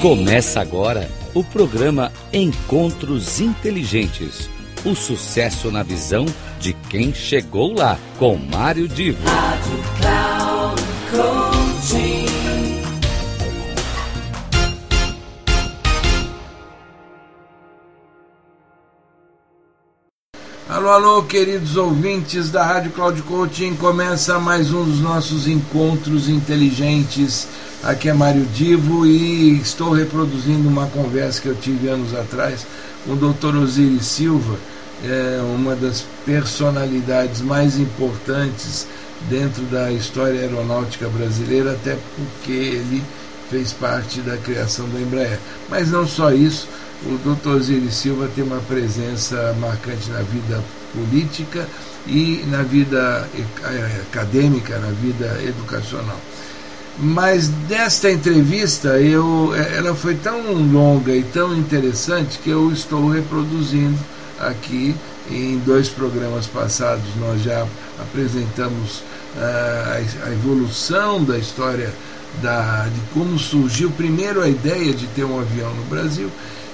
Começa agora o programa Encontros Inteligentes. O sucesso na visão de quem chegou lá, com Mário Divo. Rádio Cloud. Alô, alô, queridos ouvintes da Rádio Cloud Coaching. Começa mais um dos nossos encontros inteligentes. Aqui é Mário Divo e estou reproduzindo uma conversa que eu tive anos atrás com o Dr. Osiris Silva, é uma das personalidades mais importantes dentro da história aeronáutica brasileira, até porque ele fez parte da criação da Embraer. Mas não só isso, o Dr. Osiris Silva tem uma presença marcante na vida política e na vida eh, acadêmica, na vida educacional. Mas desta entrevista, eu, ela foi tão longa e tão interessante que eu estou reproduzindo aqui em dois programas passados. Nós já apresentamos uh, a evolução da história da, de como surgiu primeiro a ideia de ter um avião no Brasil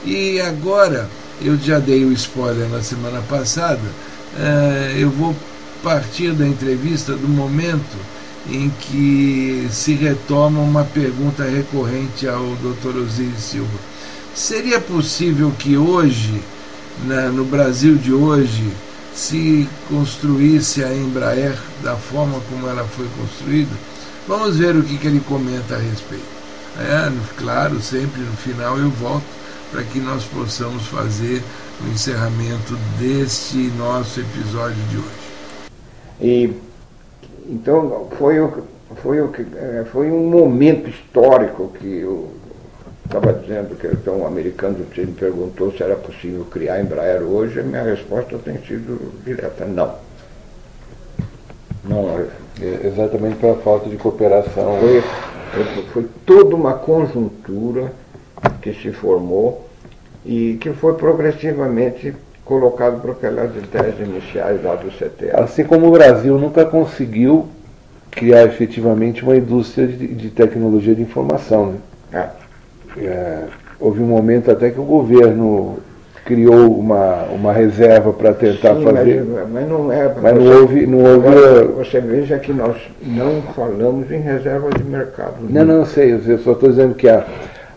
e agora, eu já dei o spoiler na semana passada, uh, eu vou partir da entrevista do momento em que se retoma uma pergunta recorrente ao Dr. Osiris Silva. Seria possível que hoje, na, no Brasil de hoje, se construísse a Embraer da forma como ela foi construída? Vamos ver o que, que ele comenta a respeito. É, claro, sempre no final eu volto para que nós possamos fazer o encerramento deste nosso episódio de hoje. E então foi foi o é, foi um momento histórico que eu estava dizendo que então um americano me perguntou se era possível criar Embraer hoje, a minha resposta tem sido direta, não. Não é exatamente pela falta de cooperação. Foi, foi toda uma conjuntura que se formou e que foi progressivamente colocado por aquelas ideias iniciais lá do CTE. Assim como o Brasil nunca conseguiu criar efetivamente uma indústria de, de tecnologia de informação. Né? É. É, houve um momento até que o governo criou uma, uma reserva para tentar Sim, fazer. Mas, mas, não é. Mas você, não houve. Não houve agora, você veja que nós não falamos em reserva de mercado. Não, não, sei, eu só estou dizendo que a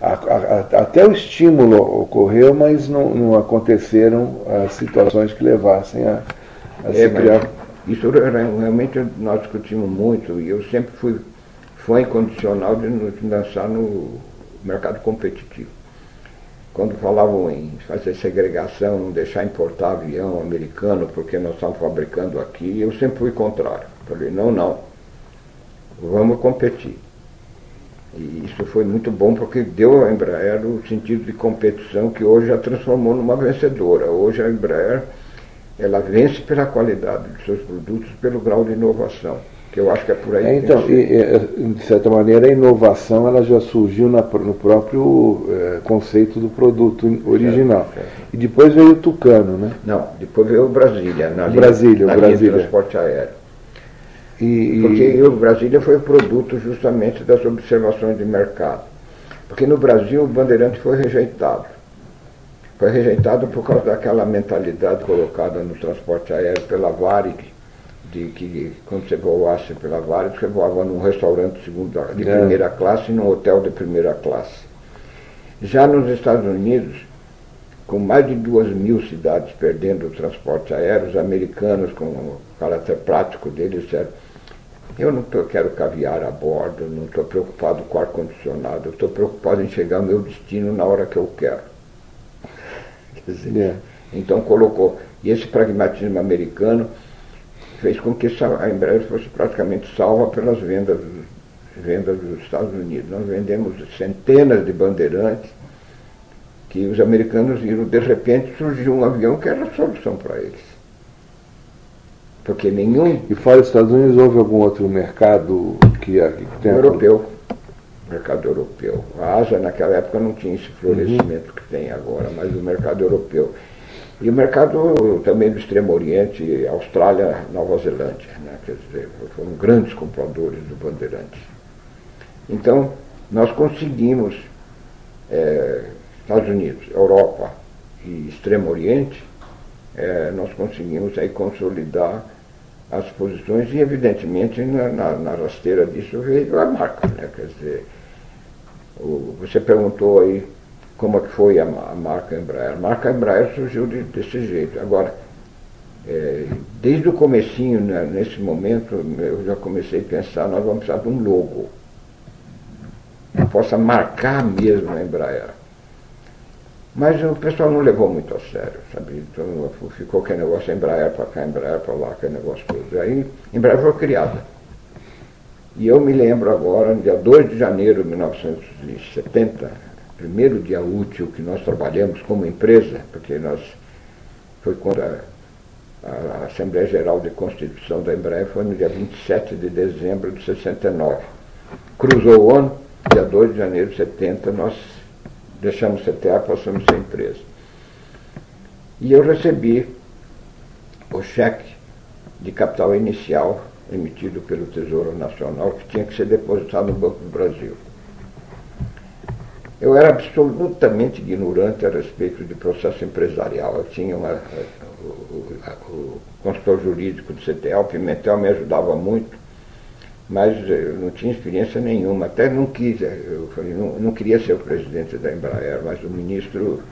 a, a, até o estímulo ocorreu, mas não, não aconteceram as situações que levassem a, a é, criar. Isso realmente nós discutimos muito e eu sempre fui fã incondicional de nos lançar no mercado competitivo. Quando falavam em fazer segregação, não deixar importar avião americano porque nós estamos fabricando aqui, eu sempre fui contrário. Falei, não, não, vamos competir. E isso foi muito bom porque deu à Embraer o sentido de competição que hoje a transformou numa vencedora. Hoje a Embraer ela vence pela qualidade dos seus produtos, pelo grau de inovação, que eu acho que é por aí. É, então, e, de certa maneira, a inovação ela já surgiu na, no próprio é, conceito do produto original. Certo, certo. E depois veio o Tucano, né? Não, depois veio o Brasília, na Brasília, linha, na Brasília. linha de transporte aéreo. E, Porque o Brasília foi produto justamente das observações de mercado. Porque no Brasil o Bandeirante foi rejeitado. Foi rejeitado por causa daquela mentalidade colocada no transporte aéreo pela Varig, de que quando você voasse pela Varig, você voava num restaurante de, segunda, de é. primeira classe e num hotel de primeira classe. Já nos Estados Unidos, com mais de duas mil cidades perdendo o transporte aéreo, os americanos, com o caráter prático deles, disseram eu não tô, quero caviar a bordo, não estou preocupado com ar-condicionado, estou preocupado em chegar ao meu destino na hora que eu quero. Quer dizer, é. Então colocou. E esse pragmatismo americano fez com que a Embraer fosse praticamente salva pelas vendas, vendas dos Estados Unidos. Nós vendemos centenas de bandeirantes que os americanos viram, de repente surgiu um avião que era a solução para eles. Porque nenhum. E fora dos Estados Unidos, houve algum outro mercado que, que tem Europeu. Mercado europeu. A Ásia, naquela época, não tinha esse florescimento uhum. que tem agora, mas o mercado europeu. E o mercado também do Extremo Oriente, Austrália, Nova Zelândia, né? quer dizer, foram grandes compradores do Bandeirante. Então, nós conseguimos é, Estados Unidos, Europa e Extremo Oriente, é, nós conseguimos aí consolidar as posições e evidentemente na, na, na rasteira disso veio a marca, né? Quer dizer, o, você perguntou aí como é que foi a, a, marca Embraer. A marca Embraer surgiu de, desse jeito. Agora, é, desde o comecinho, né, nesse momento, eu já comecei a pensar, nós vamos precisar de um logo que possa marcar mesmo a Embraer. Mas o pessoal não levou muito a sério, sabe? Então ficou aquele negócio Embraer para cá, Embraer para lá, aquele negócio todo. Aí Embraer foi criada. E eu me lembro agora, no dia 2 de janeiro de 1970, primeiro dia útil que nós trabalhamos como empresa, porque nós foi quando a, a Assembleia Geral de Constituição da Embraer foi no dia 27 de dezembro de 69. Cruzou o ano, dia 2 de janeiro de 70, nós deixamos CTA, passamos a ser empresa. E eu recebi o cheque de capital inicial emitido pelo Tesouro Nacional que tinha que ser depositado no Banco do Brasil. Eu era absolutamente ignorante a respeito de processo empresarial. Eu tinha uma, o, o, o consultor jurídico do CTA, o Pimentel, me ajudava muito mas eu não tinha experiência nenhuma, até não quis, eu falei, não, não queria ser o presidente da Embraer, mas o ministro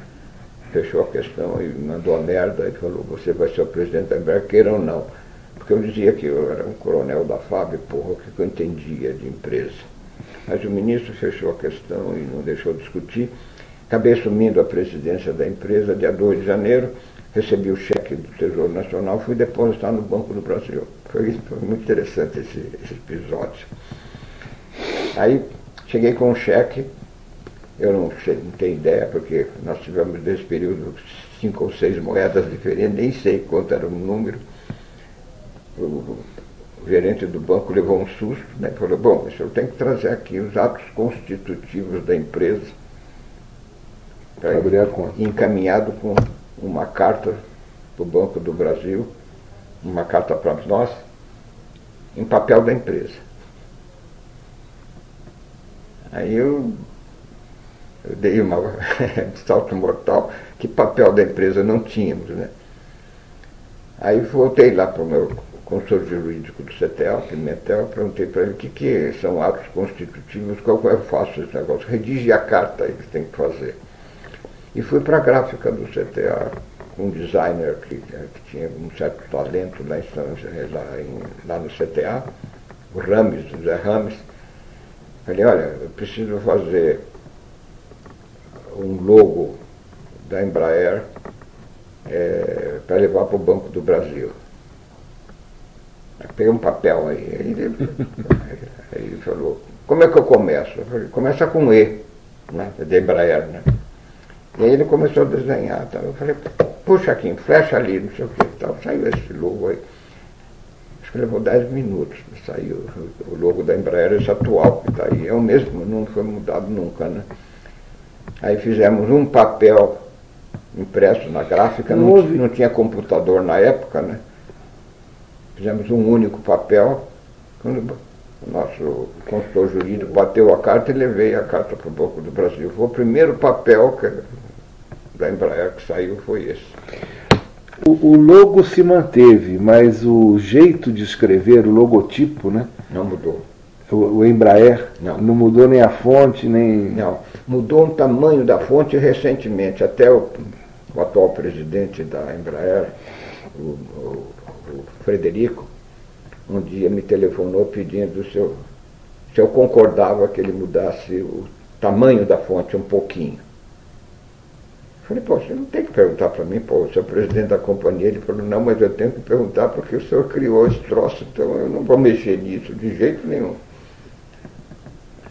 fechou a questão e mandou a merda e falou, você vai ser o presidente da Embraer, queira ou não. Porque eu dizia que eu era um coronel da FAB, porra, o que eu entendia de empresa. Mas o ministro fechou a questão e não deixou discutir. Acabei assumindo a presidência da empresa dia 2 de janeiro, recebi o cheque do Tesouro Nacional, fui depositar no Banco do Brasil. Foi, foi muito interessante esse, esse episódio. Aí cheguei com um cheque, eu não, sei, não tenho ideia, porque nós tivemos nesse período cinco ou seis moedas diferentes, nem sei quanto era o número. O, o gerente do banco levou um susto, né? Falou, bom, o senhor tem que trazer aqui os atos constitutivos da empresa. Para abrir a conta. Encaminhado com uma carta do Banco do Brasil, uma carta para nós, em papel da empresa. Aí eu, eu dei uma salto mortal, que papel da empresa não tínhamos, né? Aí voltei lá para o meu consultor jurídico do CETEL, Pimentel, perguntei para ele o que, que são atos constitutivos, qual é eu faço esse negócio, redige a carta aí que tem que fazer. E fui para a gráfica do CTA, um designer que, que, tinha um certo talento lá, em, lá, em, lá no CTA, o Rames, o Zé Rames. Falei, olha, eu preciso fazer um logo da Embraer é, para levar para o Banco do Brasil. Peguei um papel aí. Aí ele, aí ele falou, como é que eu começo? Eu falei, começa com E, né? Da Embraer, né? E aí ele começou a desenhar. Eu falei, puxa aqui, flecha ali, não sei o que tal. Saiu esse logo aí. Acho que levou 10 minutos. Saiu o logo da Embraer, esse atual que está aí. É o mesmo, não foi mudado nunca, né? Aí fizemos um papel impresso na gráfica, não, não, não tinha computador na época, né? Fizemos um único papel. Quando o nosso consultor jurídico bateu a carta e levei a carta para o Banco do Brasil. Foi o primeiro papel que da Embraer que saiu foi esse. O, o, logo se manteve, mas o jeito de escrever, o logotipo, né? Não mudou. O, o Embraer não. não mudou nem a fonte, nem. Não. Mudou o tamanho da fonte recentemente. Até o, o atual presidente da Embraer, o, Frederico, um dia me telefonou pedindo se eu, se eu concordava que ele mudasse o tamanho da fonte um pouquinho. Falei, pô, você não tem que perguntar para mim, pô, você é o presidente da companhia. Ele falou, não, mas eu tenho que perguntar porque o senhor criou esse troço, então eu não vou mexer nisso de jeito nenhum.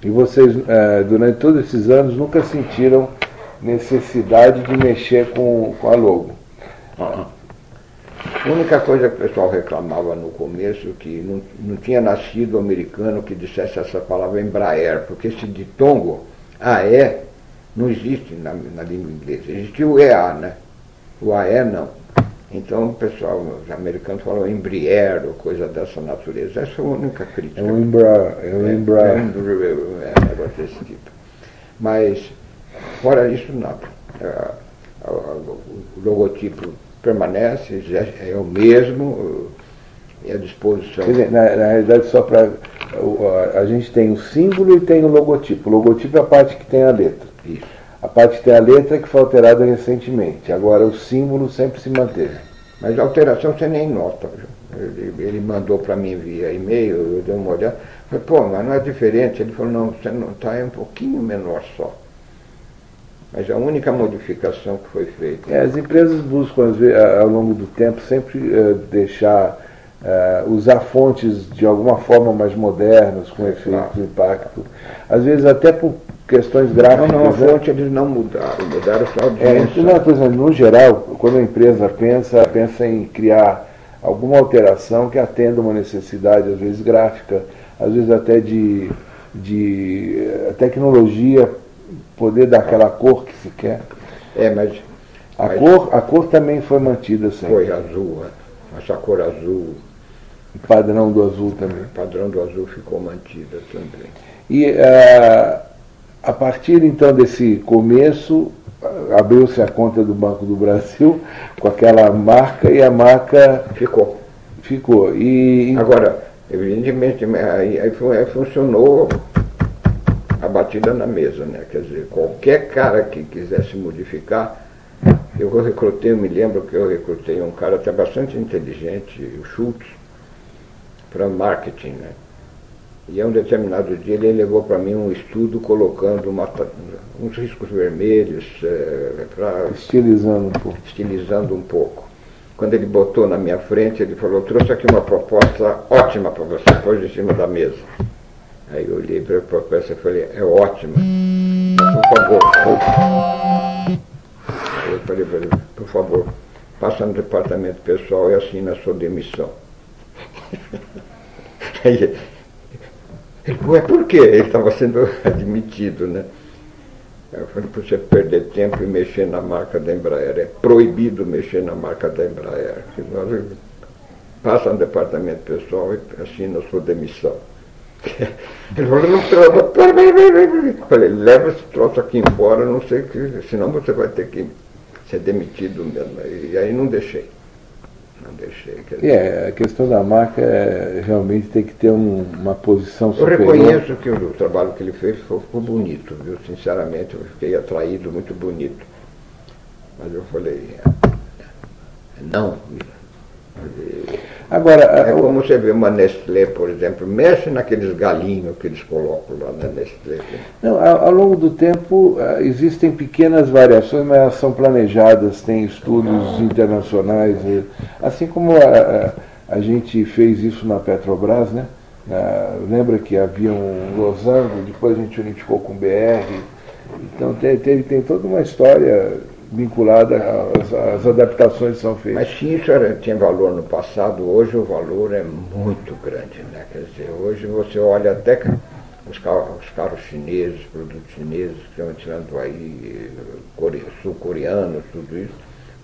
E vocês, é, durante todos esses anos, nunca sentiram necessidade de mexer com, com a logo? A única coisa que o pessoal reclamava no começo que não, não tinha nascido americano que dissesse essa palavra Embraer, porque esse ditongo, ah, é, não existe na, na língua inglesa. Existe o EA, né? O AE não. Então o pessoal, os americanos falam Embraer ou coisa dessa natureza. Essa é a única crítica. É o Embraer. É o Embraer. É, é, é, negócio desse tipo. Mas Fora isso, nada. É, o logotipo permanece, é o mesmo, é à disposição. Quer dizer, na, na realidade, só para. A, a gente tem o símbolo e tem o logotipo. O logotipo é a parte que tem a letra. Isso. A parte que tem a letra é que foi alterada recentemente. Agora o símbolo sempre se manteve. Mas a alteração você nem nota. Ele, ele mandou para mim via e-mail, eu dei uma olhada. Falei, pô, mas não é diferente. Ele falou, não, você não está, é um pouquinho menor só. Mas a única modificação que foi feita. É, as empresas buscam, ao longo do tempo, sempre uh, deixar, uh, usar fontes de alguma forma mais modernas, com efeito, claro. impacto. Às vezes até por questões gráficas. Não, não, a né? fonte eles não mudaram, mudaram só a audiência. É, não, por exemplo, no geral, quando a empresa pensa, pensa em criar alguma alteração que atenda uma necessidade, às vezes gráfica, às vezes até de, de eh, tecnologia poder dar aquela cor que se quer. É, mas. A, mas cor, a cor também foi mantida sempre. Foi azul, essa cor azul. O padrão do azul também. O padrão do azul ficou mantida também. E uh, a partir então desse começo, abriu-se a conta do Banco do Brasil com aquela marca e a marca. Ficou. Ficou. E, Agora, evidentemente, aí, aí funcionou a batida na mesa, né? Quer dizer, qualquer cara que quisesse modificar, eu recrutei, eu me lembro que eu recrutei um cara até bastante inteligente, o Schultz, para marketing, né? E a um determinado dia ele levou para mim um estudo colocando uma, uns riscos vermelhos é, para estilizando um pouco. Estilizando um pouco. Quando ele botou na minha frente, ele falou, trouxe aqui uma proposta ótima para você, pôs em cima da mesa. Aí eu olhei para a proposta e falei, é ótimo, mas por favor. Eu falei para ele, por favor, passa no departamento pessoal e assina a sua demissão. Aí, ué, por quê? Ele estava sendo admitido, né? Eu falei, para você perder tempo e mexer na marca da Embraer. É proibido mexer na marca da Embraer. Passa no departamento pessoal e assina a sua demissão. Ele falou, não, pera, Falei, leva esse troço aqui embora, não sei que, senão você vai ter que ser demitido mesmo. E aí não deixei. Não deixei. Dizer, é, a questão da marca é, realmente tem que ter um, uma posição superior. Eu reconheço que o, o trabalho que ele fez ficou, ficou bonito, viu? Sinceramente, eu fiquei atraído, muito bonito. Mas eu falei, não. Agora, é como você vê uma Nestlé, por exemplo, mexe naqueles galinhos que eles colocam lá na Nestlé. Não, ao, ao longo do tempo uh, existem pequenas variações, mas elas são planejadas, tem estudos internacionais, assim como a, a, a, gente fez isso na Petrobras, né? Uh, lembra que havia um losango, depois a gente unificou com o BR. Então tem, tem, tem toda uma história vinculada às, adaptações que são feitas. Mas se isso era, tinha valor no passado, hoje o valor é muito grande. Né? Quer dizer, hoje você olha até os carros, os carros chineses, produtos chineses que estão entrando aí, sul-coreanos, tudo isso,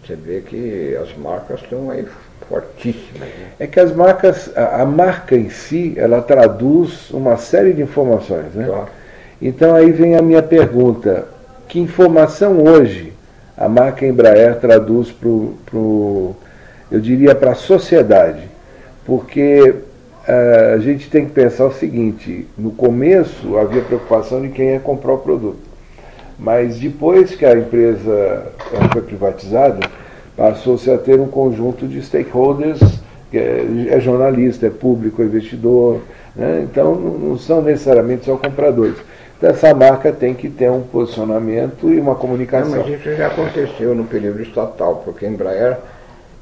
você vê que as marcas estão aí fortíssimas. Né? É que as marcas, a, a, marca em si, ela traduz uma série de informações. Né? Claro. Então aí vem a minha pergunta. Que informação hoje a marca Embraer traduz para o, eu diria, para a sociedade. Porque uh, a gente tem que pensar o seguinte, no começo havia preocupação de quem ia comprar o produto. Mas depois que a empresa foi privatizada, passou-se a ter um conjunto de stakeholders, que é, é jornalista, é público, é investidor, né? então não são necessariamente só compradores essa marca tem que ter um posicionamento e uma comunicação. Não, mas isso já aconteceu no período estatal, porque a Embraer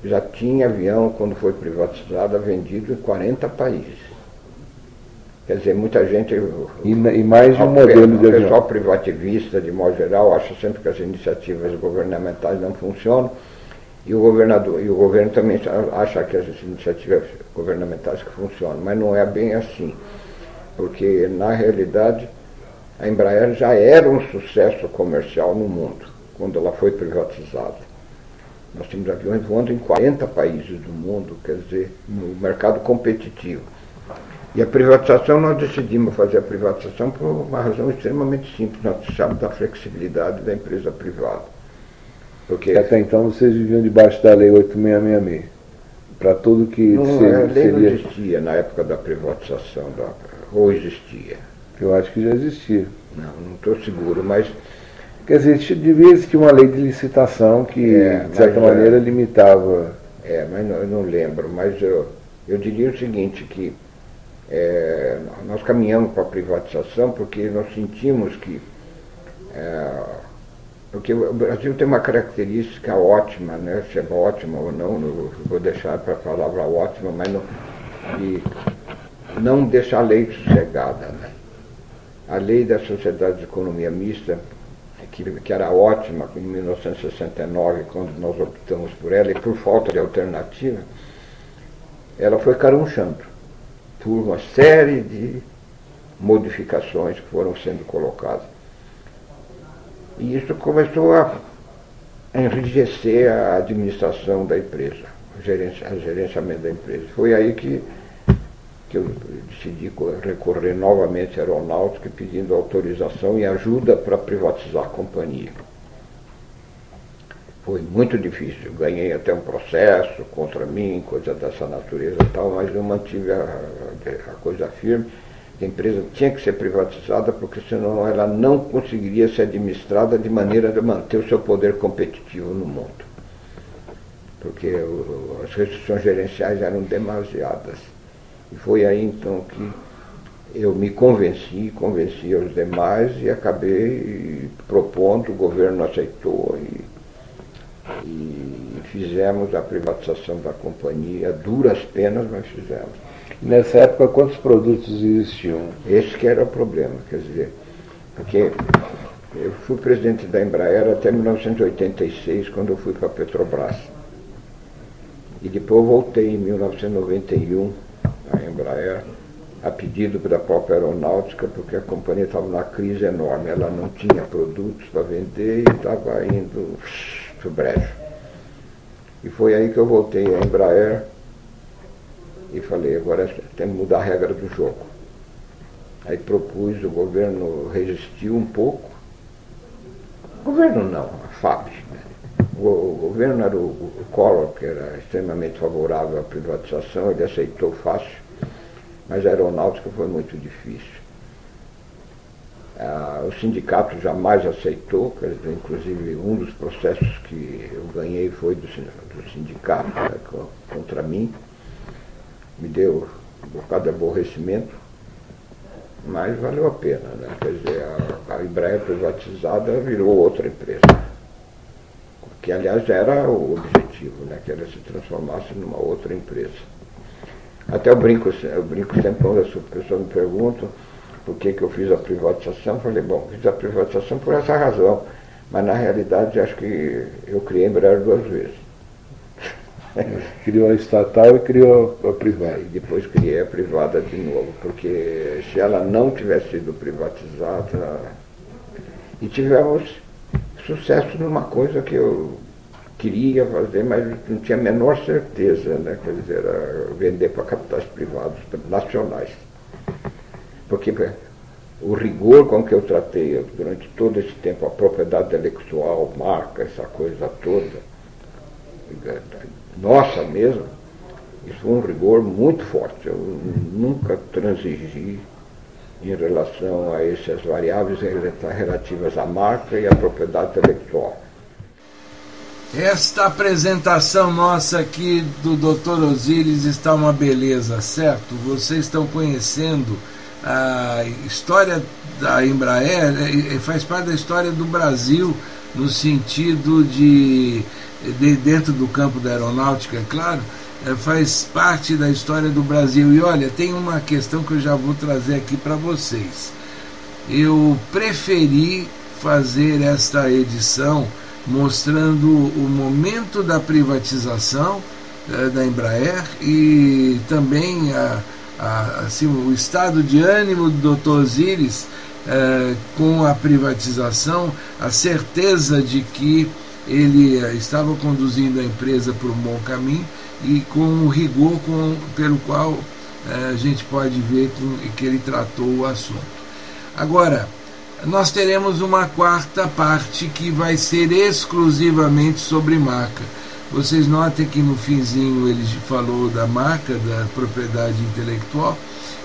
já tinha avião, quando foi privatizada, vendido em 40 países. Quer dizer, muita gente. E, e mais um modelo de avião. O pessoal privativista, de modo geral, acha sempre que as iniciativas governamentais não funcionam. E o governador e o governo também acha que as iniciativas governamentais que funcionam, mas não é bem assim. Porque, na realidade, a Embraer já era um sucesso comercial no mundo, quando ela foi privatizada. Nós temos aviões voando em 40 países do mundo, quer dizer, no mercado competitivo. E a privatização, nós decidimos fazer a privatização por uma razão extremamente simples. Nós precisamos da flexibilidade da empresa privada. Porque Até então vocês viviam debaixo da Lei 8666. Para tudo que não, seria, a lei não existia na época da privatização, da... ou existia? Eu acho que já existia. Não, não estou seguro, mas. Quer dizer, devia existir uma lei de licitação que, é, de certa maneira, é, limitava. É, mas não, eu não lembro. Mas eu, eu diria o seguinte, que é, nós caminhamos para a privatização porque nós sentimos que. É, porque o Brasil tem uma característica ótima, né? se é ótima ou não, não vou deixar para a palavra ótima, mas não, de não deixar a lei sossegada. Né? A lei da sociedade de economia mista, que, que era ótima em 1969, quando nós optamos por ela, e por falta de alternativa, ela foi carunchando por uma série de modificações que foram sendo colocadas. E isso começou a enrijecer a administração da empresa, o gerenciamento da empresa. Foi aí que, que eu decidi recorrer novamente à aeronáutica pedindo autorização e ajuda para privatizar a companhia. Foi muito difícil, ganhei até um processo contra mim, coisa dessa natureza e tal, mas eu mantive a, a coisa firme. A empresa tinha que ser privatizada porque senão ela não conseguiria ser administrada de maneira de manter o seu poder competitivo no mundo. Porque as restrições gerenciais eram demasiadas. E foi aí então que eu me convenci, convenci os demais e acabei propondo, o governo aceitou e e fizemos a privatização da companhia, duras penas, mas fizemos. Nessa época, quantos produtos existiam? Esse que era o problema, quer dizer, porque eu fui presidente da Embraer até 1986, quando eu fui para a Petrobras. E depois voltei em 1991 à Embraer, a pedido da própria aeronáutica, porque a companhia estava numa crise enorme. Ela não tinha produtos para vender e estava indo pro brejo. E foi aí que eu voltei à Embraer e falei, agora tem que mudar a regra do jogo. Aí propus, o governo resistiu um pouco. O governo não, a FAB. Né? O, o, governo era o, o Collor, que era extremamente favorável à privatização, ele aceitou fácil, mas a aeronáutica foi muito difícil. Ah, o sindicato jamais aceitou, dizer, inclusive um dos processos que eu ganhei foi do, do sindicato né, contra mim. Me deu um bocado de aborrecimento, mas valeu a pena. Né? Quer dizer, a, a Embraer privatizada virou outra empresa. Que aliás era o objetivo, né? que ela se transformasse numa outra empresa. Até eu brinco, eu brinco sempre quando as pessoas me perguntam por que, que eu fiz a privatização. Falei, bom, fiz a privatização por essa razão. Mas na realidade acho que eu criei Embraer duas vezes. Criou a estatal e criou a privada. E depois criei a privada de novo, porque se ela não tivesse sido privatizada, e tivemos sucesso numa coisa que eu queria fazer, mas não tinha a menor certeza, né? quer dizer, vender para capitais privados nacionais. Porque o rigor com que eu tratei durante todo esse tempo, a propriedade intelectual, marca, essa coisa toda, nossa mesmo, isso foi um rigor muito forte. Eu nunca transigi em relação a essas variáveis relativas à marca e à propriedade intelectual. Esta apresentação nossa aqui do Dr. Osíris está uma beleza, certo? Vocês estão conhecendo a história da Embraer é, é, faz parte da história do Brasil no sentido de, de dentro do campo da aeronáutica, é claro, é, faz parte da história do Brasil. E olha, tem uma questão que eu já vou trazer aqui para vocês. Eu preferi fazer esta edição mostrando o momento da privatização da Embraer e também a a, assim, o estado de ânimo do Dr. Osiris é, com a privatização, a certeza de que ele é, estava conduzindo a empresa por um bom caminho e com o rigor com, pelo qual a gente pode ver que, que ele tratou o assunto. Agora, nós teremos uma quarta parte que vai ser exclusivamente sobre marca. Vocês notem que no finzinho ele falou da marca, da propriedade intelectual,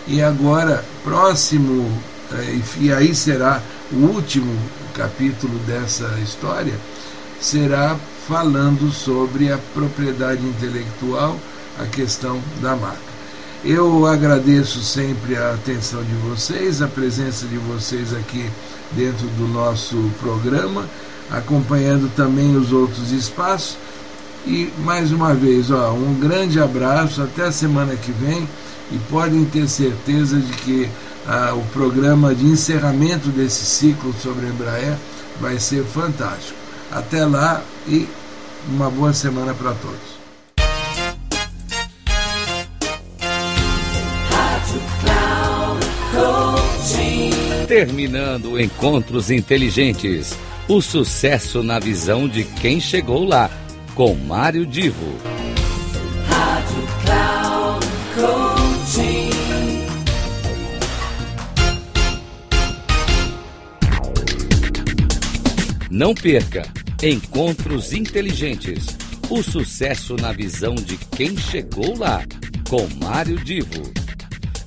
e agora, próximo, eh, e aí será o último capítulo dessa história, será falando sobre a propriedade intelectual, a questão da marca. Eu agradeço sempre a atenção de vocês, a presença de vocês aqui dentro do nosso programa, acompanhando também os outros espaços. E mais uma vez, ó, um grande abraço, até a semana que vem e podem ter certeza de que ah, o programa de encerramento desse ciclo sobre Embraer vai ser fantástico. Até lá e uma boa semana para todos. Terminando Encontros Inteligentes. O sucesso na visão de quem chegou lá, com Mário Divo. Rádio Cloud Coaching. Não perca Encontros Inteligentes. O sucesso na visão de quem chegou lá, com Mário Divo.